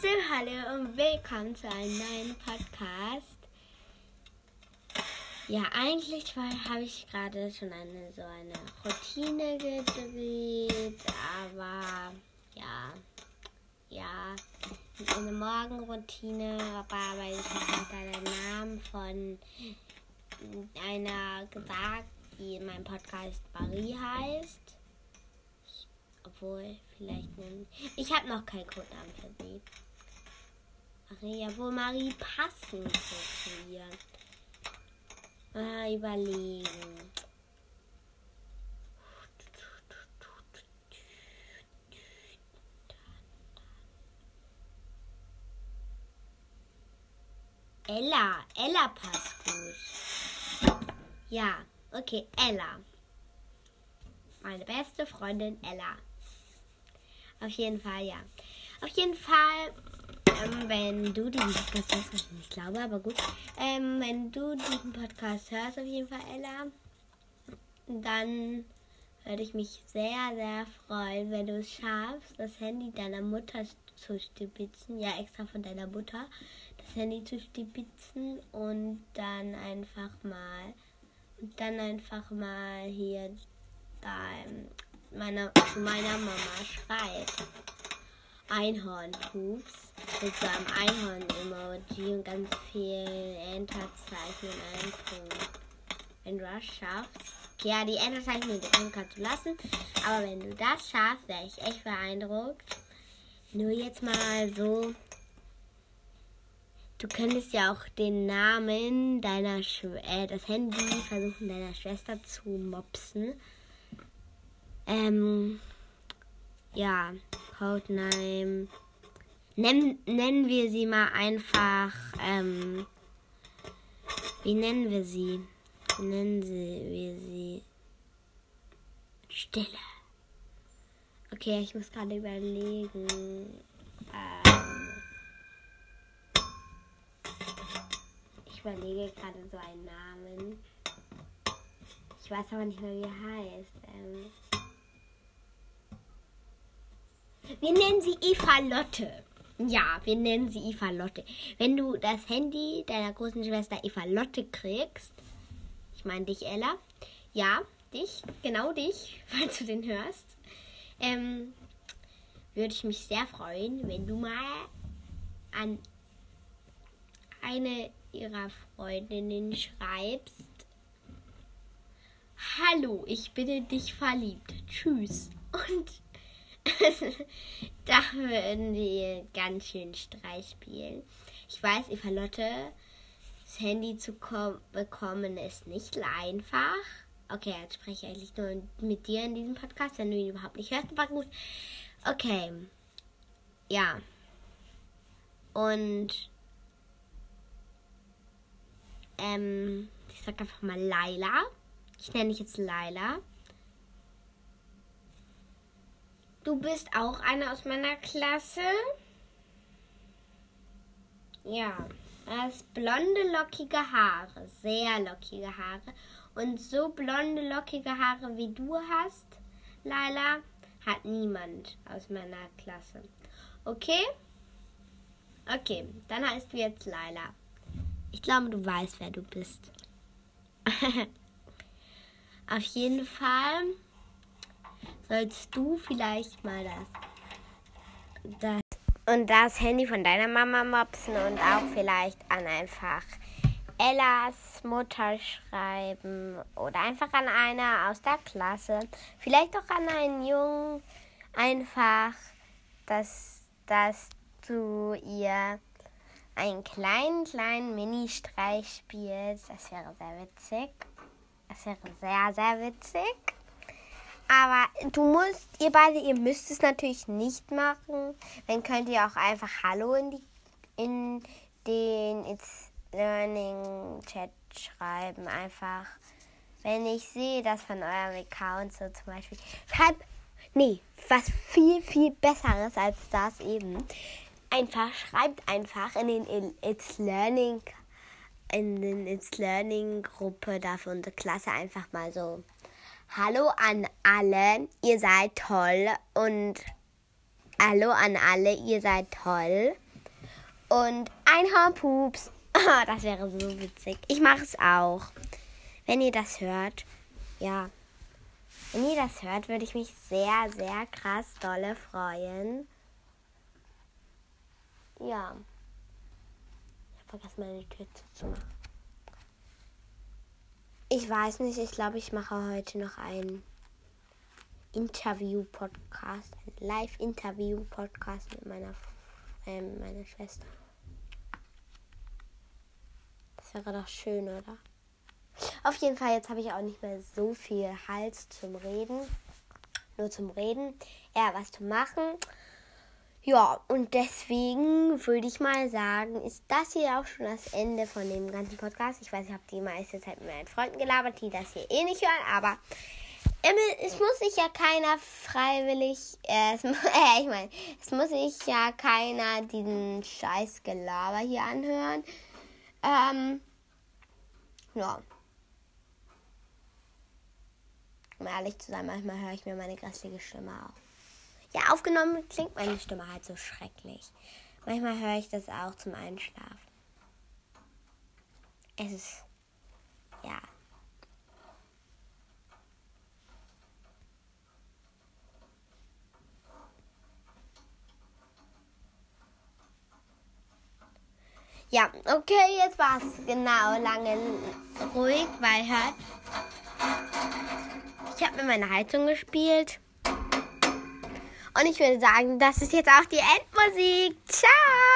So, hallo und willkommen zu einem neuen Podcast. Ja, eigentlich habe ich gerade schon eine so eine Routine gedreht, aber ja, ja, eine Morgenroutine, aber weil ich habe den Namen von einer gesagt, die in meinem Podcast Marie heißt. Obwohl, vielleicht nimmt. Ich habe noch keinen Codenamen für sie. Maria, wo Marie passen zu ihr. Mal überlegen. Ella, Ella passt gut. Ja, okay, Ella. Meine beste Freundin Ella. Auf jeden Fall, ja. Auf jeden Fall, ähm, wenn du diesen Podcast hörst, was ich nicht glaube, aber gut. Ähm, wenn du diesen Podcast hörst, auf jeden Fall, Ella, dann würde ich mich sehr, sehr freuen, wenn du es schaffst, das Handy deiner Mutter zu stibitzen. Ja, extra von deiner Mutter. Das Handy zu stibitzen und dann einfach mal, und dann einfach mal hier da meiner, zu meiner Mama schreibt. Einhorn-Pups mit so einem Einhorn-Emoji und ganz vielen Enterzeichen in einem Punkt. Wenn du das schaffst. Okay, ja, die Enterzeichen in den kannst du lassen. Aber wenn du das schaffst, wäre ich echt beeindruckt. Nur jetzt mal so. Du könntest ja auch den Namen deiner Schw äh, das Handy versuchen deiner Schwester zu mopsen. Ähm, ja, Codename. Nen, nennen wir sie mal einfach. Ähm, wie nennen wir sie? Wie nennen sie, wir sie? Stille. Okay, ich muss gerade überlegen. Ähm, ich überlege gerade so einen Namen. Ich weiß aber nicht mehr, wie er heißt. Ähm, Wir nennen sie Eva Lotte. Ja, wir nennen sie Eva Lotte. Wenn du das Handy deiner großen Schwester Eva Lotte kriegst, ich meine dich, Ella, ja, dich, genau dich, falls du den hörst, ähm, würde ich mich sehr freuen, wenn du mal an eine ihrer Freundinnen schreibst. Hallo, ich bin dich verliebt. Tschüss. Und da würden die ganz schön Streich spielen. Ich weiß, Eva Lotte, das Handy zu bekommen ist nicht einfach. Okay, jetzt spreche ich eigentlich nur mit dir in diesem Podcast, wenn du ihn überhaupt nicht hörst. Aber gut. Okay. Ja. Und ähm, ich sag einfach mal Laila. Ich nenne dich jetzt Laila. Du bist auch eine aus meiner Klasse. Ja, du hast blonde, lockige Haare, sehr lockige Haare. Und so blonde, lockige Haare wie du hast, Laila, hat niemand aus meiner Klasse. Okay? Okay, dann heißt du jetzt Laila. Ich glaube, du weißt, wer du bist. Auf jeden Fall sollst du vielleicht mal das, das und das Handy von deiner Mama mopsen und auch vielleicht an einfach Ellas Mutter schreiben oder einfach an einer aus der Klasse. Vielleicht auch an einen Jungen. Einfach, dass, dass du ihr einen kleinen, kleinen Mini-Streich spielst. Das wäre sehr witzig. Das wäre sehr, sehr witzig. Aber du musst, ihr beide, ihr müsst es natürlich nicht machen. Dann könnt ihr auch einfach Hallo in, die, in den It's Learning Chat schreiben. Einfach, wenn ich sehe, dass von eurem Account so zum Beispiel. Schreibt, nee, was viel, viel Besseres als das eben. Einfach, schreibt einfach in den It's Learning, in den It's Learning Gruppe da für unsere Klasse einfach mal so Hallo an alle, ihr seid toll und hallo an alle, ihr seid toll. und Einhornpups. das wäre so witzig. Ich mache es auch. Wenn ihr das hört, ja. Wenn ihr das hört, würde ich mich sehr, sehr krass dolle freuen. Ja. Ich habe vergessen, meine Tür zuzumachen. Ich weiß nicht, ich glaube, ich mache heute noch einen Interview-Podcast, ein Live-Interview-Podcast mit meiner, äh, meiner Schwester. Das wäre doch schön, oder? Auf jeden Fall, jetzt habe ich auch nicht mehr so viel Hals zum Reden. Nur zum Reden. Eher was zu machen. Ja, und deswegen würde ich mal sagen, ist das hier auch schon das Ende von dem ganzen Podcast. Ich weiß, ich habe die meiste Zeit mit meinen Freunden gelabert, die das hier eh nicht hören, aber es muss sich ja keiner freiwillig, äh, äh, ich meine, es muss sich ja keiner diesen scheiß Gelaber hier anhören. Ähm, ja. Um ehrlich zu sein, manchmal höre ich mir meine grässliche Stimme auf. Ja, aufgenommen klingt meine Stimme halt so schrecklich. Manchmal höre ich das auch zum Einschlafen. Es ist, ja. Ja, okay, jetzt war es genau lange ruhig, weil hört. Ich habe mit meiner Heizung gespielt. Und ich würde sagen, das ist jetzt auch die Endmusik. Ciao!